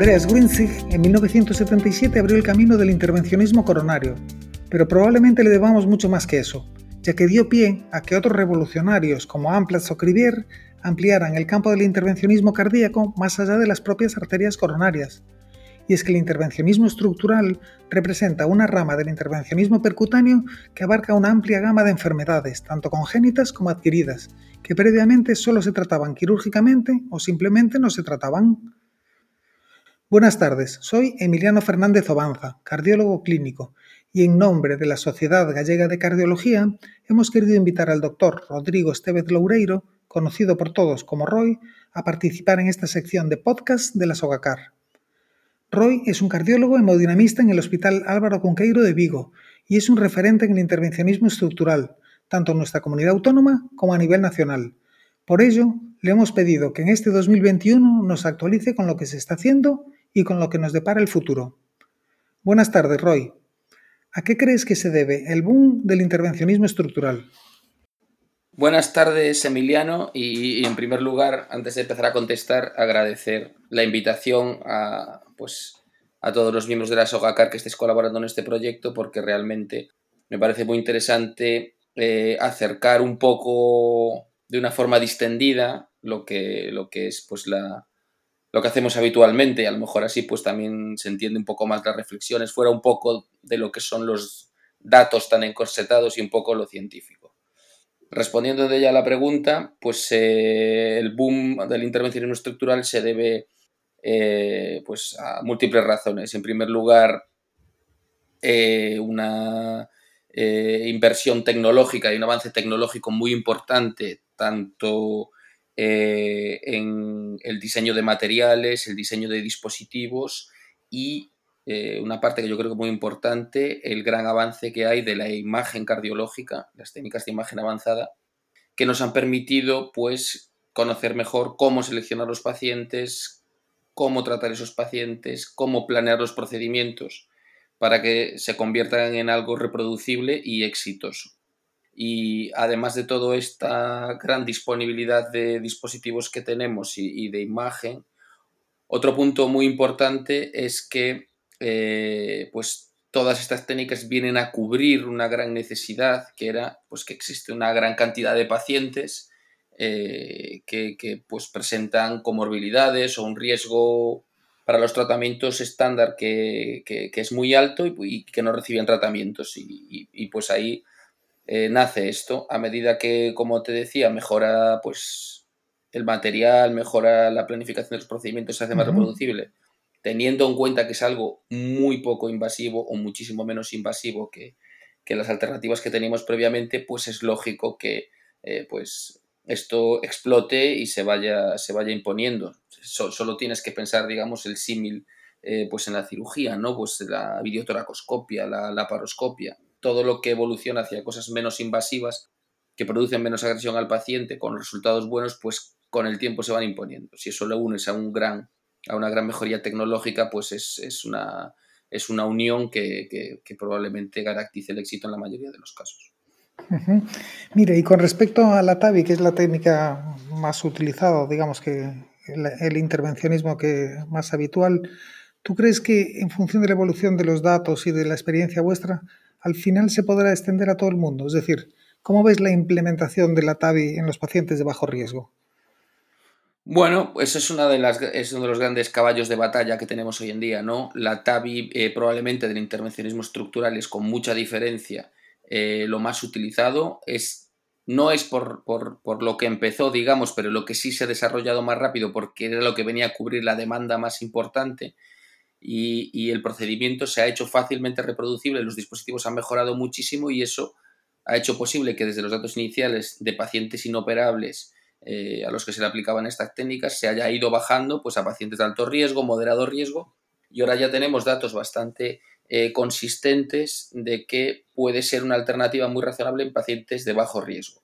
Andreas Grünzig en 1977 abrió el camino del intervencionismo coronario, pero probablemente le debamos mucho más que eso, ya que dio pie a que otros revolucionarios como Amplatz o Crivier ampliaran el campo del intervencionismo cardíaco más allá de las propias arterias coronarias. Y es que el intervencionismo estructural representa una rama del intervencionismo percutáneo que abarca una amplia gama de enfermedades, tanto congénitas como adquiridas, que previamente solo se trataban quirúrgicamente o simplemente no se trataban. Buenas tardes, soy Emiliano Fernández Obanza, cardiólogo clínico, y en nombre de la Sociedad Gallega de Cardiología hemos querido invitar al doctor Rodrigo Estevez Loureiro, conocido por todos como Roy, a participar en esta sección de podcast de la Sogacar. Roy es un cardiólogo hemodinamista en el Hospital Álvaro Conqueiro de Vigo y es un referente en el intervencionismo estructural, tanto en nuestra comunidad autónoma como a nivel nacional. Por ello, le hemos pedido que en este 2021 nos actualice con lo que se está haciendo y con lo que nos depara el futuro. Buenas tardes, Roy. ¿A qué crees que se debe el boom del intervencionismo estructural? Buenas tardes, Emiliano, y, en primer lugar, antes de empezar a contestar, agradecer la invitación a, pues, a todos los miembros de la SOGACAR que estéis colaborando en este proyecto, porque realmente me parece muy interesante eh, acercar un poco de una forma distendida lo que, lo que es pues la, lo que hacemos habitualmente. A lo mejor así pues también se entiende un poco más las reflexiones, fuera un poco de lo que son los datos tan encorsetados y un poco lo científico. Respondiendo de ella a la pregunta, pues eh, el boom del intervencionismo estructural se debe eh, pues a múltiples razones. En primer lugar, eh, una inversión tecnológica y un avance tecnológico muy importante, tanto eh, en el diseño de materiales, el diseño de dispositivos y eh, una parte que yo creo que muy importante, el gran avance que hay de la imagen cardiológica, las técnicas de imagen avanzada, que nos han permitido pues conocer mejor cómo seleccionar los pacientes, cómo tratar esos pacientes, cómo planear los procedimientos para que se conviertan en algo reproducible y exitoso y además de toda esta gran disponibilidad de dispositivos que tenemos y, de imagen, otro punto muy importante es que eh, pues todas estas técnicas vienen a cubrir una gran necesidad que era pues que existe una gran cantidad de pacientes eh, que, pues presentan comorbilidades o un riesgo para los tratamientos estándar que, es muy alto y, que no reciben tratamientos y pues ahí eh, nace esto a medida que, como te decía, mejora pues el material, mejora la planificación de los procedimientos, se hace más reproducible, teniendo en cuenta que es algo muy poco invasivo o muchísimo menos invasivo que, las alternativas que teníamos previamente, pues es lógico que eh, pues esto explote y se vaya, se vaya imponiendo. solo tienes que pensar, digamos, el símil eh, pues en la cirugía, ¿no? Pues la videotoracoscopia, la laparoscopia todo lo que evoluciona hacia cosas menos invasivas, que producen menos agresión al paciente con resultados buenos, pues con el tiempo se van imponiendo. Si eso lo unes a, un gran, a una gran mejoría tecnológica, pues es, una, es una unión que, probablemente garantice el éxito en la mayoría de los casos. Mire, y con respecto a la TAVI, que es la técnica más utilizada, digamos que el, intervencionismo que más habitual, ¿tú crees que en función de la evolución de los datos y de la experiencia vuestra, al final se podrá extender a todo el mundo. Es decir, ¿cómo ves la implementación de la TAVI en los pacientes de bajo riesgo? Bueno, eso es, una de las, es uno de los grandes caballos de batalla que tenemos hoy en día, ¿no? La TAVI eh, probablemente del intervencionismo estructural es con mucha diferencia eh, lo más utilizado. Es, no es por, por, lo que empezó, digamos, pero lo que sí se ha desarrollado más rápido porque era lo que venía a cubrir la demanda más importante y, el procedimiento se ha hecho fácilmente reproducible, los dispositivos han mejorado muchísimo y eso ha hecho posible que desde los datos iniciales de pacientes inoperables eh, a los que se le aplicaban estas técnicas se haya ido bajando pues, a pacientes de alto riesgo, moderado riesgo y ahora ya tenemos datos bastante eh, consistentes de que puede ser una alternativa muy razonable en pacientes de bajo riesgo.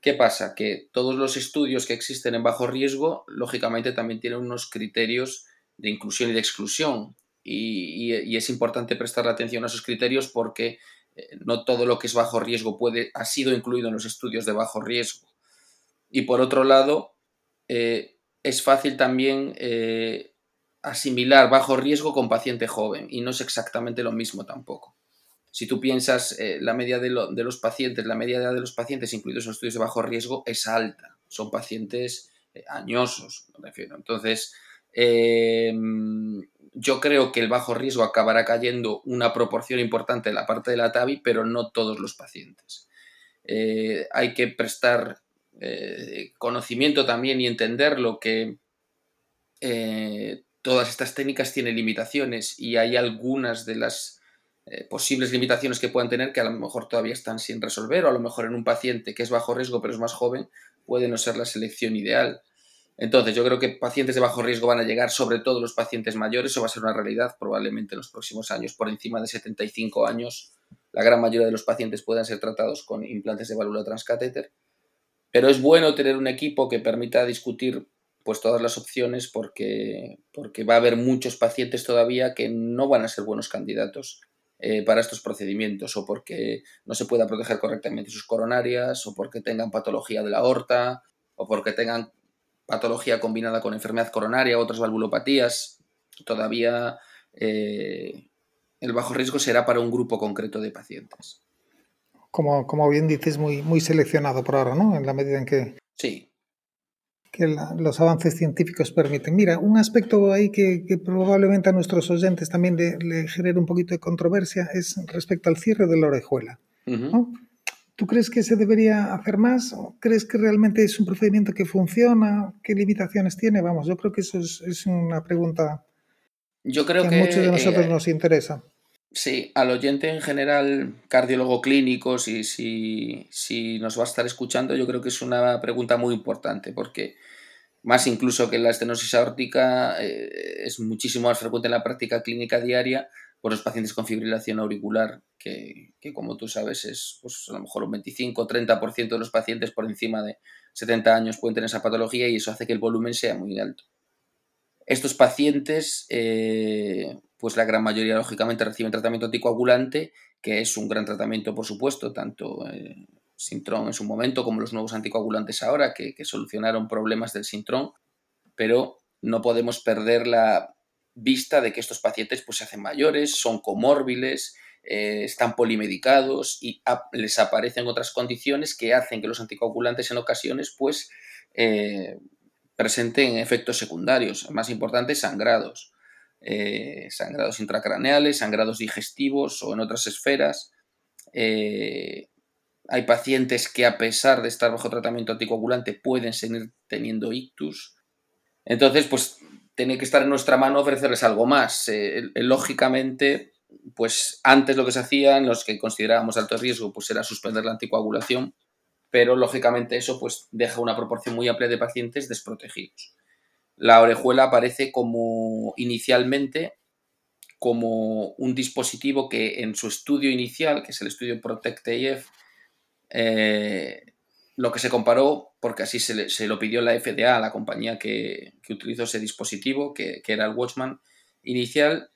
¿Qué pasa? Que todos los estudios que existen en bajo riesgo, lógicamente también tienen unos criterios de inclusión y de exclusión. Y, es importante prestar atención a esos criterios porque eh, no todo lo que es bajo riesgo puede, ha sido incluido en los estudios de bajo riesgo. Y por otro lado, eh, es fácil también eh, asimilar bajo riesgo con paciente joven y no es exactamente lo mismo tampoco. Si tú piensas la media de, los pacientes, la media edad de los pacientes incluidos en estudios de bajo riesgo es alta, son pacientes añosos, me refiero. Entonces, em, yo creo que el bajo riesgo acabará cayendo una proporción importante en la parte de la TAVI, pero no todos los pacientes. Eh, hay que prestar conocimiento también y entender lo que todas estas técnicas tienen limitaciones y hay algunas de las eh, posibles limitaciones que puedan tener que a lo mejor todavía están sin resolver o a lo mejor en un paciente que es bajo riesgo pero es más joven puede no ser la selección ideal. Entonces yo creo que pacientes de bajo riesgo van a llegar, sobre todo los pacientes mayores, eso va a ser una realidad probablemente en los próximos años. Por encima de 75 años, la gran mayoría de los pacientes puedan ser tratados con implantes de válvula transcatéter. Pero es bueno tener un equipo que permita discutir pues todas las opciones porque, porque va a haber muchos pacientes todavía que no van a ser buenos candidatos eh, para estos procedimientos o porque no se pueda proteger correctamente sus coronarias o porque tengan patología de la aorta o porque tengan patología combinada con enfermedad coronaria otras valvulopatías. Todavía eh, el bajo riesgo será para un grupo concreto de pacientes. Como, como bien dices, muy, muy seleccionado por ahora, ¿no? En la medida en que... Sí, que los avances científicos permiten. Mira, un aspecto ahí que, probablemente a nuestros oyentes también le, genere un poquito de controversia es respecto al cierre de la orejuela. ¿Tú crees que se debería hacer más? ¿Crees que realmente es un procedimiento que funciona? ¿Qué limitaciones tiene? Vamos, yo creo que eso es, una pregunta yo creo que, a muchos de nosotros eh, nos interesa. Sí, al oyente en general, cardiólogo clínico, si, si, si, nos va a estar escuchando, yo creo que es una pregunta muy importante, porque más incluso que la estenosis aórtica eh, es muchísimo más frecuente en la práctica clínica diaria por los pacientes con fibrilación auricular, que, que como tú sabes es pues, a lo mejor un 25 o 30% de los pacientes por encima de 70 años pueden tener esa patología y eso hace que el volumen sea muy alto. Estos pacientes eh, pues la gran mayoría, lógicamente, reciben tratamiento anticoagulante, que es un gran tratamiento, por supuesto, tanto eh, en su momento como los nuevos anticoagulantes ahora, que, solucionaron problemas del Sintron, pero no podemos perder la vista de que estos pacientes pues, se hacen mayores, son comórbiles, eh, están polimedicados y les aparecen otras condiciones que hacen que los anticoagulantes en ocasiones pues, eh, presenten efectos secundarios, más importantes sangrados. Eh, sangrados intracraneales, sangrados digestivos o en otras esferas. Hay pacientes que a pesar de estar bajo tratamiento anticoagulante pueden seguir teniendo ictus. Entonces, pues tiene que estar en nuestra mano ofrecerles algo más. Eh, lógicamente, pues antes lo que se hacía en los que considerábamos alto riesgo, pues era suspender la anticoagulación, pero lógicamente eso pues deja una proporción muy amplia de pacientes desprotegidos la orejuela aparece como inicialmente como un dispositivo que en su estudio inicial, que es el estudio Protect AF, eh, lo que se comparó, porque así se, lo pidió la FDA, la compañía que, utilizó ese dispositivo, que, era el Watchman inicial,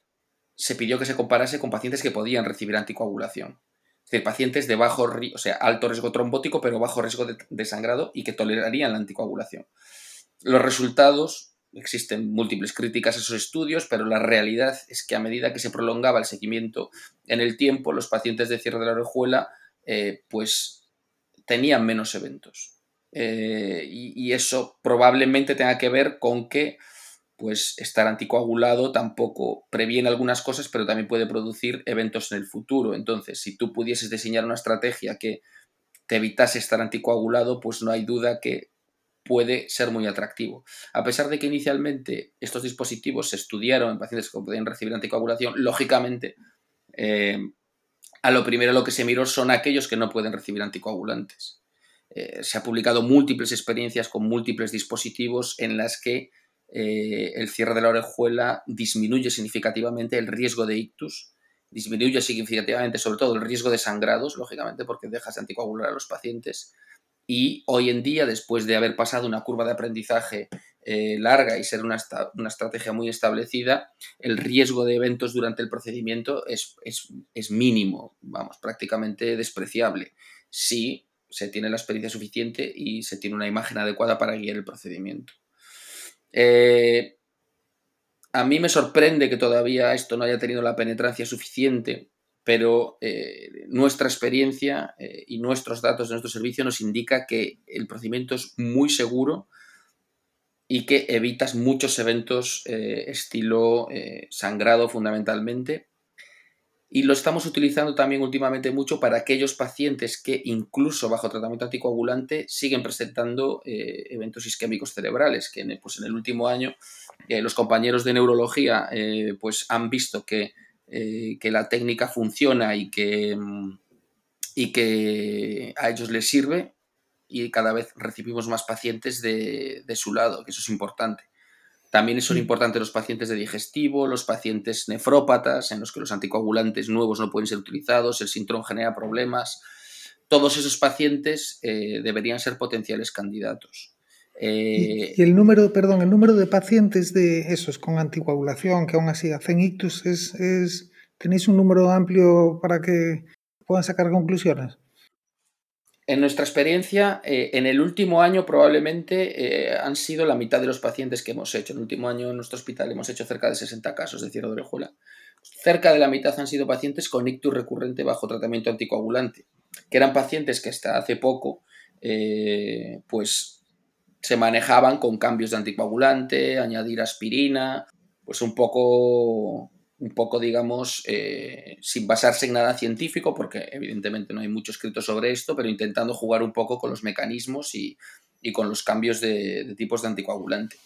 se pidió que se comparase con pacientes que podían recibir anticoagulación. Es decir, pacientes de bajo, o sea, alto riesgo trombótico, pero bajo riesgo de sangrado y que tolerarían la anticoagulación. Los resultados Existen múltiples críticas a esos estudios, pero la realidad es que a medida que se prolongaba el seguimiento en el tiempo, los pacientes de cierre de la orejuela eh, pues tenían menos eventos. Eh, y, eso probablemente tenga que ver con que pues estar anticoagulado tampoco previene algunas cosas, pero también puede producir eventos en el futuro. Entonces, si tú pudieses diseñar una estrategia que te evitase estar anticoagulado, pues no hay duda que puede ser muy atractivo. A pesar de que inicialmente estos dispositivos se estudiaron en pacientes que podían recibir anticoagulación, lógicamente, eh, a lo primero lo que se miró son aquellos que no pueden recibir anticoagulantes. Eh, se ha publicado múltiples experiencias con múltiples dispositivos en las que eh, el cierre de la orejuela disminuye significativamente el riesgo de ictus, disminuye significativamente sobre todo el riesgo de sangrados, lógicamente, porque dejas de anticoagular a los pacientes, y hoy en día, después de haber pasado una curva de aprendizaje eh, larga y ser una, estrategia muy establecida, el riesgo de eventos durante el procedimiento es, mínimo, vamos, prácticamente despreciable, si se tiene la experiencia suficiente y se tiene una imagen adecuada para guiar el procedimiento. Eh, a mí me sorprende que todavía esto no haya tenido la penetrancia suficiente, pero eh, nuestra experiencia eh, y nuestros datos de nuestro servicio nos indica que el procedimiento es muy seguro y que evitas muchos eventos estilo sangrado fundamentalmente. Y lo estamos utilizando también últimamente mucho para aquellos pacientes que incluso bajo tratamiento anticoagulante siguen presentando eventos isquémicos cerebrales, que en, pues el último año los compañeros de neurología pues han visto que eh, que la técnica funciona y que, mm, y que a ellos les sirve y cada vez recibimos más pacientes de, su lado, que eso es importante. También son importantes los pacientes de digestivo, los pacientes nefrópatas, en los que los anticoagulantes nuevos no pueden ser utilizados, el síndrome genera problemas. Todos esos pacientes eh, deberían ser potenciales candidatos. Eh, y, el número, perdón, el número de pacientes de esos con anticoagulación que aún así hacen ictus es, es ¿tenéis un número amplio para que puedan sacar conclusiones? En nuestra experiencia, eh, en el último año probablemente eh, han sido la mitad de los pacientes que hemos hecho. En el último año en nuestro hospital hemos hecho cerca de 60 casos de cierre de orejuela. Cerca de la mitad han sido pacientes con ictus recurrente bajo tratamiento anticoagulante, que eran pacientes que hasta hace poco pues se manejaban con cambios de anticoagulante, añadir aspirina, pues un poco, un poco digamos, eh, sin basarse en nada científico, porque evidentemente no hay mucho escrito sobre esto, pero intentando jugar un poco con los mecanismos y, con los cambios de, tipos de anticoagulante.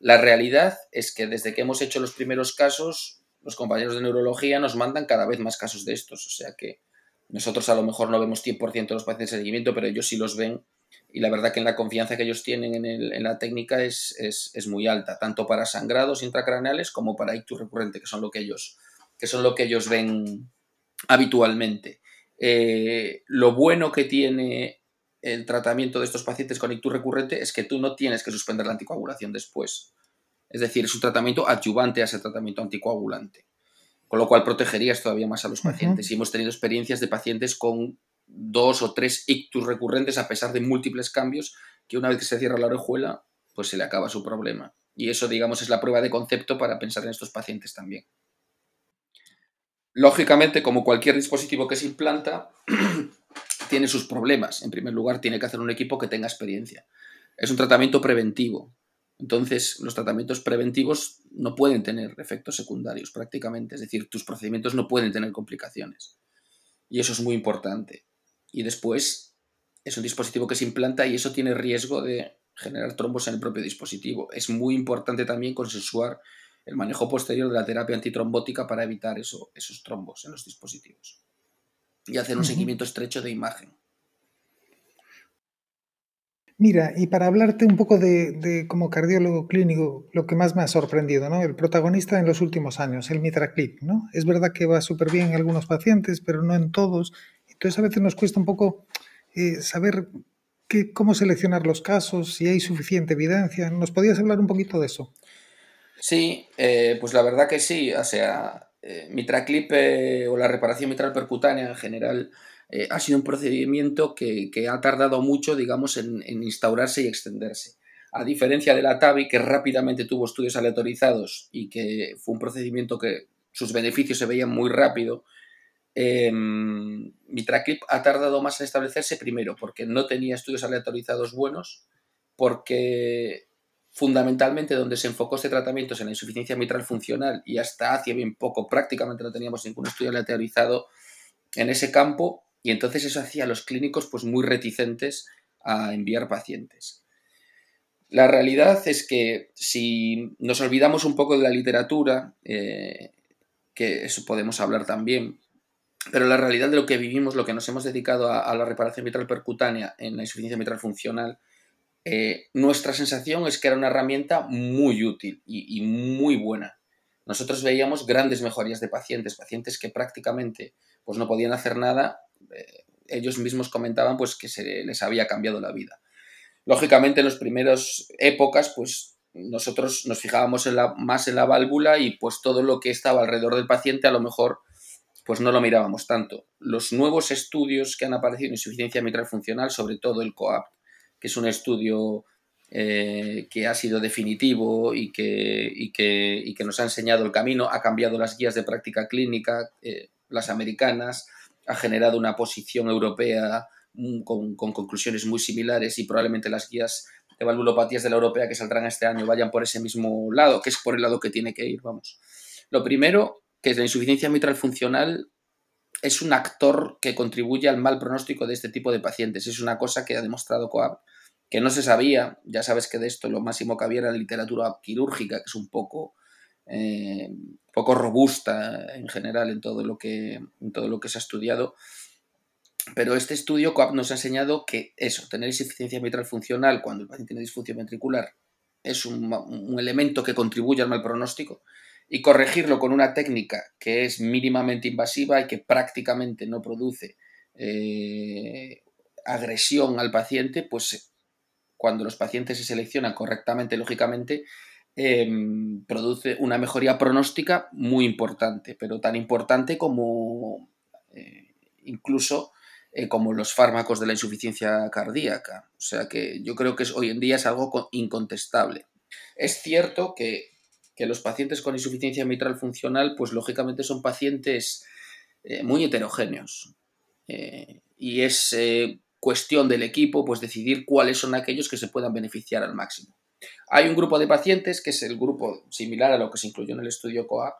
La realidad es que desde que hemos hecho los primeros casos, los compañeros de neurología nos mandan cada vez más casos de estos, o sea que nosotros a lo mejor no vemos 100% de los pacientes de seguimiento, pero ellos sí los ven y la verdad que la confianza que ellos tienen en, la técnica es, muy alta, tanto para sangrados intracraneales como para ictus recurrente, que son lo que ellos, que son lo que ellos ven habitualmente. Eh, lo bueno que tiene el tratamiento de estos pacientes con ictus recurrente es que tú no tienes que suspender la anticoagulación después. Es decir, es un tratamiento adyuvante a ese tratamiento anticoagulante. Con lo cual protegerías todavía más a los pacientes. Y hemos tenido experiencias de pacientes con dos o tres ictus recurrentes a pesar de múltiples cambios, que una vez que se cierra la orejuela, pues se le acaba su problema. Y eso, digamos, es la prueba de concepto para pensar en estos pacientes también. Lógicamente, como cualquier dispositivo que se implanta, tiene sus problemas. En primer lugar, tiene que hacer un equipo que tenga experiencia. Es un tratamiento preventivo. Entonces, los tratamientos preventivos no pueden tener efectos secundarios prácticamente. Es decir, tus procedimientos no pueden tener complicaciones. Y eso es muy importante y después es un dispositivo que se implanta y eso tiene riesgo de generar trombos en el propio dispositivo. Es muy importante también consensuar el manejo posterior de la terapia antitrombótica para evitar eso, esos trombos en los dispositivos y hacer un seguimiento estrecho de imagen. Mira, y para hablarte un poco de, como cardiólogo clínico, lo que más me ha sorprendido, ¿no? El protagonista en los últimos años, el Mitraclip, ¿no? Es verdad que va súper bien en algunos pacientes, pero no en todos. Entonces a veces nos cuesta un poco eh, saber cómo seleccionar los casos, si hay suficiente evidencia. ¿Nos podías hablar un poquito de eso? Sí, eh, pues la verdad que sí. O sea, eh, mitraclip o la reparación mitral percutánea en general ha sido un procedimiento que, ha tardado mucho, digamos, en, en, instaurarse y extenderse. A diferencia de la TAVI, que rápidamente tuvo estudios aleatorizados y que fue un procedimiento que sus beneficios se veían muy rápido, eh, Mitraclip ha tardado más en establecerse primero porque no tenía estudios aleatorizados buenos, porque fundamentalmente donde se enfocó este tratamiento es en la insuficiencia mitral funcional y hasta hace bien poco prácticamente no teníamos ningún estudio aleatorizado en ese campo y entonces eso hacía a los clínicos pues muy reticentes a enviar pacientes. La realidad es que si nos olvidamos un poco de la literatura, eh, que eso podemos hablar también, pero la realidad de lo que vivimos, lo que nos hemos dedicado a, la reparación mitral percutánea en la insuficiencia mitral funcional, eh, nuestra sensación es que era una herramienta muy útil y, muy buena. Nosotros veíamos grandes mejorías de pacientes, pacientes que prácticamente pues, no podían hacer nada. Eh, ellos mismos comentaban pues, que se les había cambiado la vida. Lógicamente, en las primeras épocas, pues nosotros nos fijábamos más en la válvula y pues todo lo que estaba alrededor del paciente a lo mejor pues no lo mirábamos tanto. Los nuevos estudios que han aparecido en insuficiencia mitral funcional, sobre todo el COAPT, que es un estudio eh, que ha sido definitivo y que, que, nos ha enseñado el camino, ha cambiado las guías de práctica clínica, eh, las americanas, ha generado una posición europea mm, con, conclusiones muy similares y probablemente las guías de valvulopatías de la europea que saldrán este año vayan por ese mismo lado, que es por el lado que tiene que ir, vamos. Lo primero, que la insuficiencia mitral funcional es un actor que contribuye al mal pronóstico de este tipo de pacientes. Es una cosa que ha demostrado Coab que no se sabía, ya sabes que de esto lo máximo que había era la literatura quirúrgica, que es un poco, eh, poco robusta en general en todo, lo que, en todo lo que se ha estudiado. Pero este estudio COAP nos ha enseñado que eso, tener insuficiencia mitral funcional cuando el paciente tiene disfunción ventricular es un, elemento que contribuye al mal pronóstico y corregirlo con una técnica que es mínimamente invasiva y que prácticamente no produce eh, agresión al paciente, pues cuando los pacientes se seleccionan correctamente, lógicamente, em, produce una mejoría pronóstica muy importante, pero tan importante como eh, incluso eh, como los fármacos de la insuficiencia cardíaca. O sea que yo creo que hoy en día es algo incontestable. Es cierto que, los pacientes con insuficiencia mitral funcional, pues lógicamente son pacientes eh, muy heterogéneos. y es cuestión del equipo, pues decidir cuáles son aquellos que se puedan beneficiar al máximo. Hay un grupo de pacientes, que es el grupo similar a lo que se incluyó en el estudio COAP,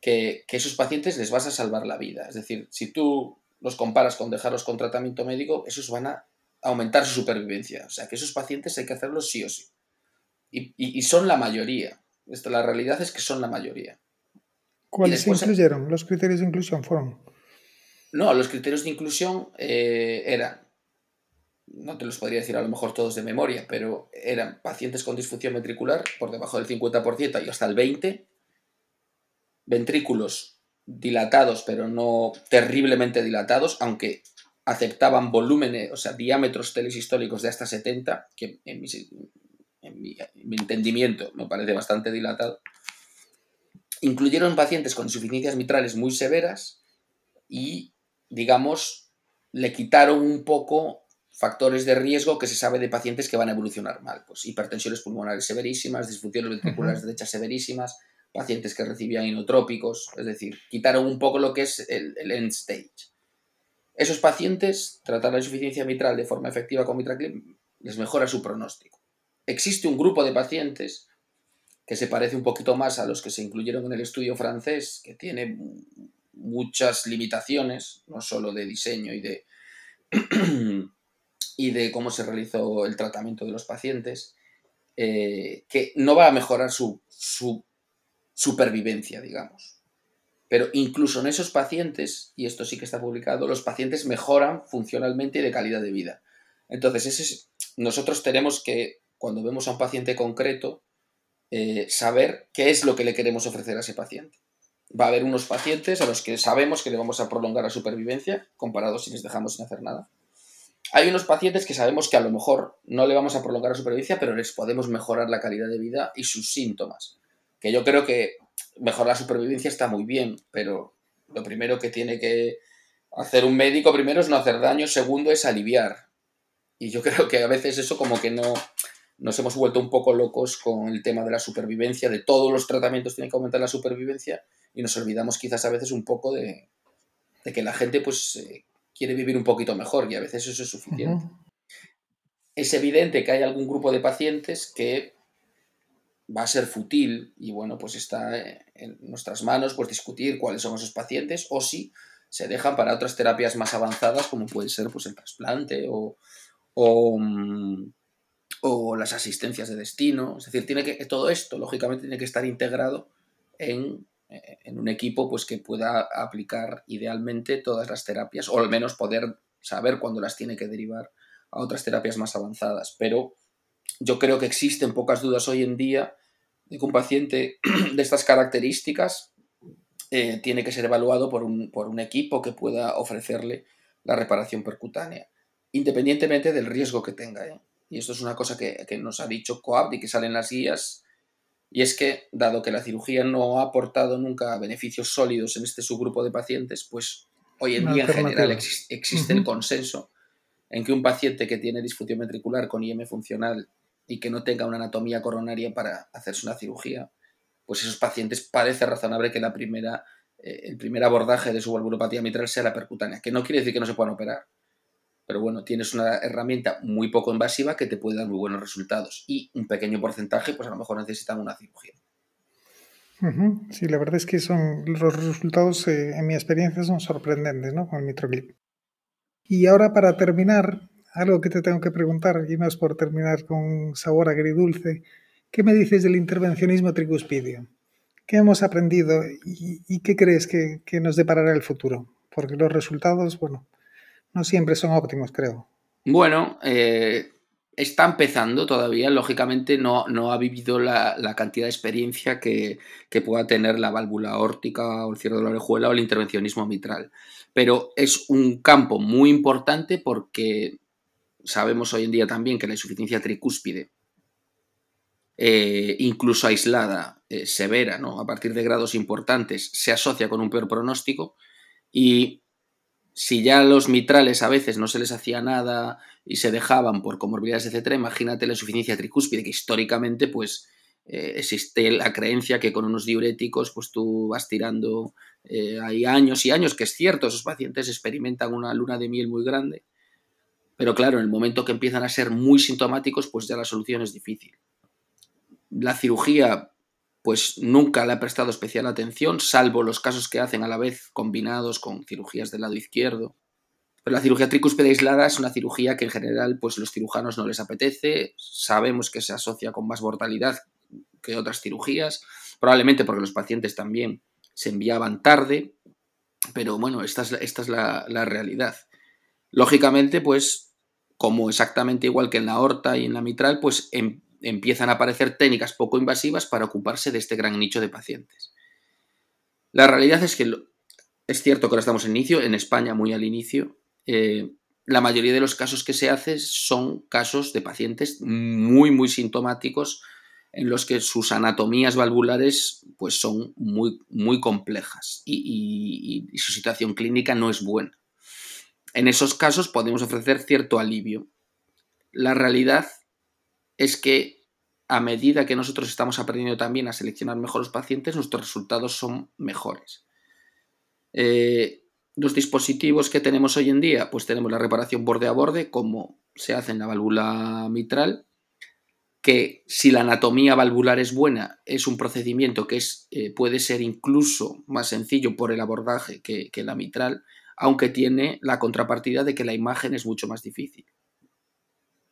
que, que esos pacientes les vas a salvar la vida. Es decir, si tú los comparas con dejarlos con tratamiento médico, esos van a aumentar su supervivencia. O sea, que esos pacientes hay que hacerlos sí o sí. Y, son la mayoría. Esto, la realidad es que son la mayoría. ¿Cuáles se incluyeron? ¿Los criterios de inclusión fueron? No, los criterios de inclusión eh, eran no te los podría decir a lo mejor todos de memoria, pero eran pacientes con disfunción ventricular por debajo del 50% y hasta el 20%, ventrículos dilatados, pero no terriblemente dilatados, aunque aceptaban volúmenes, o sea, diámetros telesistólicos de hasta 70, que en mi, entendimiento me parece bastante dilatado. Incluyeron pacientes con insuficiencias mitrales muy severas y, digamos, le quitaron un poco factores de riesgo que se sabe de pacientes que van a evolucionar mal. Pues hipertensiones pulmonares severísimas, disfunciones ventriculares derechas severísimas, pacientes que recibían inotrópicos, es decir, quitaron un poco lo que es el, end stage. Esos pacientes, tratar la insuficiencia mitral de forma efectiva con mitraclip les mejora su pronóstico. Existe un grupo de pacientes que se parece un poquito más a los que se incluyeron en el estudio francés, que tiene muchas limitaciones, no solo de diseño y de y de cómo se realizó el tratamiento de los pacientes, eh, que no va a mejorar su, supervivencia, digamos. Pero incluso en esos pacientes, y esto sí que está publicado, los pacientes mejoran funcionalmente y de calidad de vida. Entonces, nosotros tenemos que, cuando vemos a un paciente concreto, eh, saber qué es lo que le queremos ofrecer a ese paciente. Va a haber unos pacientes a los que sabemos que le vamos a prolongar la supervivencia, comparados si les dejamos sin hacer nada hay unos pacientes que sabemos que a lo mejor no le vamos a prolongar la supervivencia, pero les podemos mejorar la calidad de vida y sus síntomas. Que yo creo que mejorar la supervivencia está muy bien, pero lo primero que tiene que hacer un médico primero es no hacer daño, segundo es aliviar. Y yo creo que a veces eso como que no nos hemos vuelto un poco locos con el tema de la supervivencia, de todos los tratamientos tienen que aumentar la supervivencia y nos olvidamos quizás a veces un poco de, que la gente pues eh, quiere vivir un poquito mejor y a veces eso es suficiente. Es evidente que hay algún grupo de pacientes que va a ser fútil y bueno, pues está en nuestras manos pues discutir cuáles son esos pacientes o si se dejan para otras terapias más avanzadas como puede ser pues el trasplante o, o, mm, o las asistencias de destino. Es decir, tiene que, todo esto lógicamente tiene que estar integrado en en un equipo pues que pueda aplicar idealmente todas las terapias o al menos poder saber cuándo las tiene que derivar a otras terapias más avanzadas. Pero yo creo que existen pocas dudas hoy en día de que un paciente de estas características eh, tiene que ser evaluado por un, por un, equipo que pueda ofrecerle la reparación percutánea, independientemente del riesgo que tenga. ¿eh? Y esto es una cosa que, que nos ha dicho COAP y que salen las guías. Y es que, dado que la cirugía no ha aportado nunca beneficios sólidos en este subgrupo de pacientes, pues hoy en día en general existe el consenso en que un paciente que tiene disfunción ventricular con IM funcional y que no tenga una anatomía coronaria para hacerse una cirugía, pues esos pacientes parece razonable que la primera, eh, el primer abordaje de su valvulopatía mitral sea la percutánea, que no quiere decir que no se puedan operar, pero bueno, tienes una herramienta muy poco invasiva que te puede dar muy buenos resultados y un pequeño porcentaje, pues a lo mejor necesitan una cirugía. Sí, la verdad es que son los resultados, eh, en mi experiencia, son sorprendentes, ¿no? Con el mitroclip. Y ahora para terminar, algo que te tengo que preguntar, y es por terminar con sabor agridulce, ¿qué me dices del intervencionismo tricuspidio? ¿Qué hemos aprendido y, qué crees que, que, nos deparará el futuro? Porque los resultados, bueno, no siempre son óptimos, creo. Bueno, eh, está empezando todavía, lógicamente no, no ha vivido la, cantidad de experiencia que, pueda tener la válvula órtica o el cierre de la orejuela o el intervencionismo mitral. Pero es un campo muy importante porque sabemos hoy en día también que la insuficiencia tricúspide, eh, incluso aislada, eh, severa, ¿no? a partir de grados importantes, se asocia con un peor pronóstico y si ya los mitrales a veces no se les hacía nada y se dejaban por comorbilidades, etcétera, imagínate la insuficiencia tricúspide, que históricamente, pues, eh, existe la creencia que con unos diuréticos, pues tú vas tirando eh, hay años y años, que es cierto, esos pacientes experimentan una luna de miel muy grande, pero claro, en el momento que empiezan a ser muy sintomáticos, pues ya la solución es difícil. La cirugía pues nunca le ha prestado especial atención, salvo los casos que hacen a la vez combinados con cirugías del lado izquierdo. Pero la cirugía tricúspide aislada es una cirugía que en general pues los cirujanos no les apetece, sabemos que se asocia con más mortalidad que otras cirugías, probablemente porque los pacientes también se enviaban tarde, pero bueno, esta es, esta es la, la realidad. Lógicamente, pues como exactamente igual que en la aorta y en la mitral, pues en, empiezan a aparecer técnicas poco invasivas para ocuparse de este gran nicho de pacientes. La realidad es que es cierto que ahora estamos en inicio, en España muy al inicio. Eh, la mayoría de los casos que se hacen son casos de pacientes muy, muy sintomáticos en los que sus anatomías valvulares pues, son muy, muy complejas y su situación clínica no es buena. En esos casos podemos ofrecer cierto alivio. La realidad es que a medida que nosotros estamos aprendiendo también a seleccionar mejor los pacientes, nuestros resultados son mejores. Eh, los dispositivos que tenemos hoy en día, pues tenemos la reparación borde a borde, como se hace en la válvula mitral, que si la anatomía valvular es buena, es un procedimiento que es, eh, puede ser incluso más sencillo por el abordaje que, que la mitral, aunque tiene la contrapartida de que la imagen es mucho más difícil.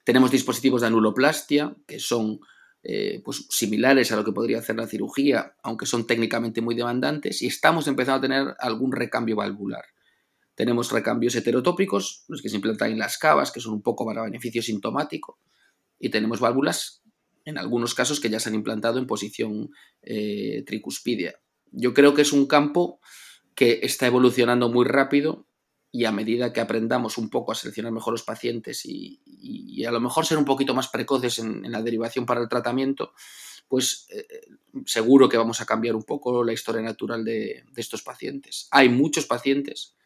Tenemos dispositivos de anuloplastia, que son eh, pues, similares a lo que podría hacer la cirugía, aunque son técnicamente muy demandantes, y estamos empezando a tener algún recambio valvular. Tenemos recambios heterotópicos, los que se implantan en las cavas, que son un poco para beneficio sintomático, y tenemos válvulas, en algunos casos, que ya se han implantado en posición eh, tricuspidia. Yo creo que es un campo que está evolucionando muy rápido y a medida que aprendamos un poco a seleccionar mejor los pacientes y, a lo mejor ser un poquito más precoces en, la derivación para el tratamiento, pues eh, seguro que vamos a cambiar un poco la historia natural de, estos pacientes. Hay muchos pacientes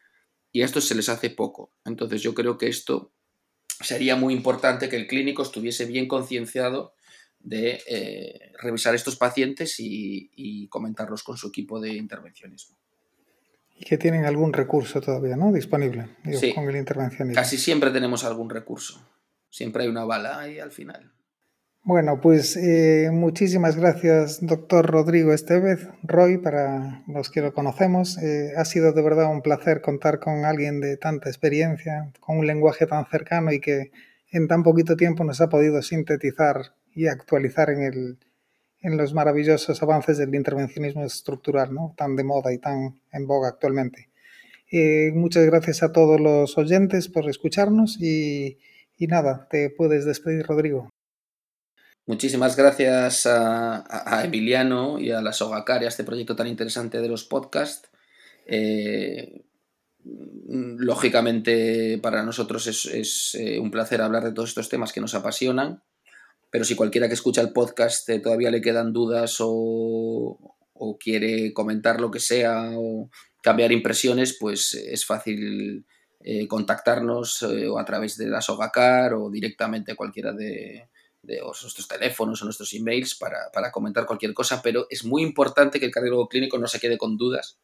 y a estos se les hace poco. Entonces yo creo que esto sería muy importante que el clínico estuviese bien concienciado de eh, revisar estos pacientes y comentarlos con su equipo de intervencionismo y que tienen algún recurso todavía, ¿no? Disponible con el intervencionismo. Casi siempre tenemos algún recurso. Siempre hay una bala ahí al final. Bueno, pues eh, muchísimas gracias, doctor Rodrigo Estevez, Roy, para los que lo conocemos. Eh, ha sido de verdad un placer contar con alguien de tanta experiencia, con un lenguaje tan cercano y que en tan poquito tiempo nos ha podido sintetizar y actualizar en el, en los maravillosos avances del intervencionismo estructural, ¿no? tan de moda y tan en boga actualmente. Eh, muchas gracias a todos los oyentes por escucharnos y, nada, te puedes despedir, Rodrigo. Muchísimas gracias a, Emiliano y a la Sogacar y a este proyecto tan interesante de los podcasts. Eh, lógicamente para nosotros es, eh, un placer hablar de todos estos temas que nos apasionan pero si cualquiera que escucha el podcast eh, todavía le quedan dudas o, quiere comentar lo que sea o cambiar impresiones, pues eh, es fácil eh, contactarnos o a través de la Sogacar o directamente cualquiera de, nuestros teléfonos o nuestros emails para, comentar cualquier cosa, pero es muy importante que el cardiólogo clínico no se quede con dudas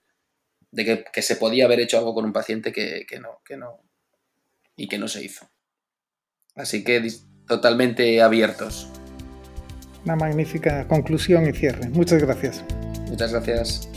de que, se podía haber hecho algo con un paciente que, que, no, que no, y que no se hizo. Así que totalmente abiertos. Una magnífica conclusión y cierre. Muchas gracias. Muchas gracias.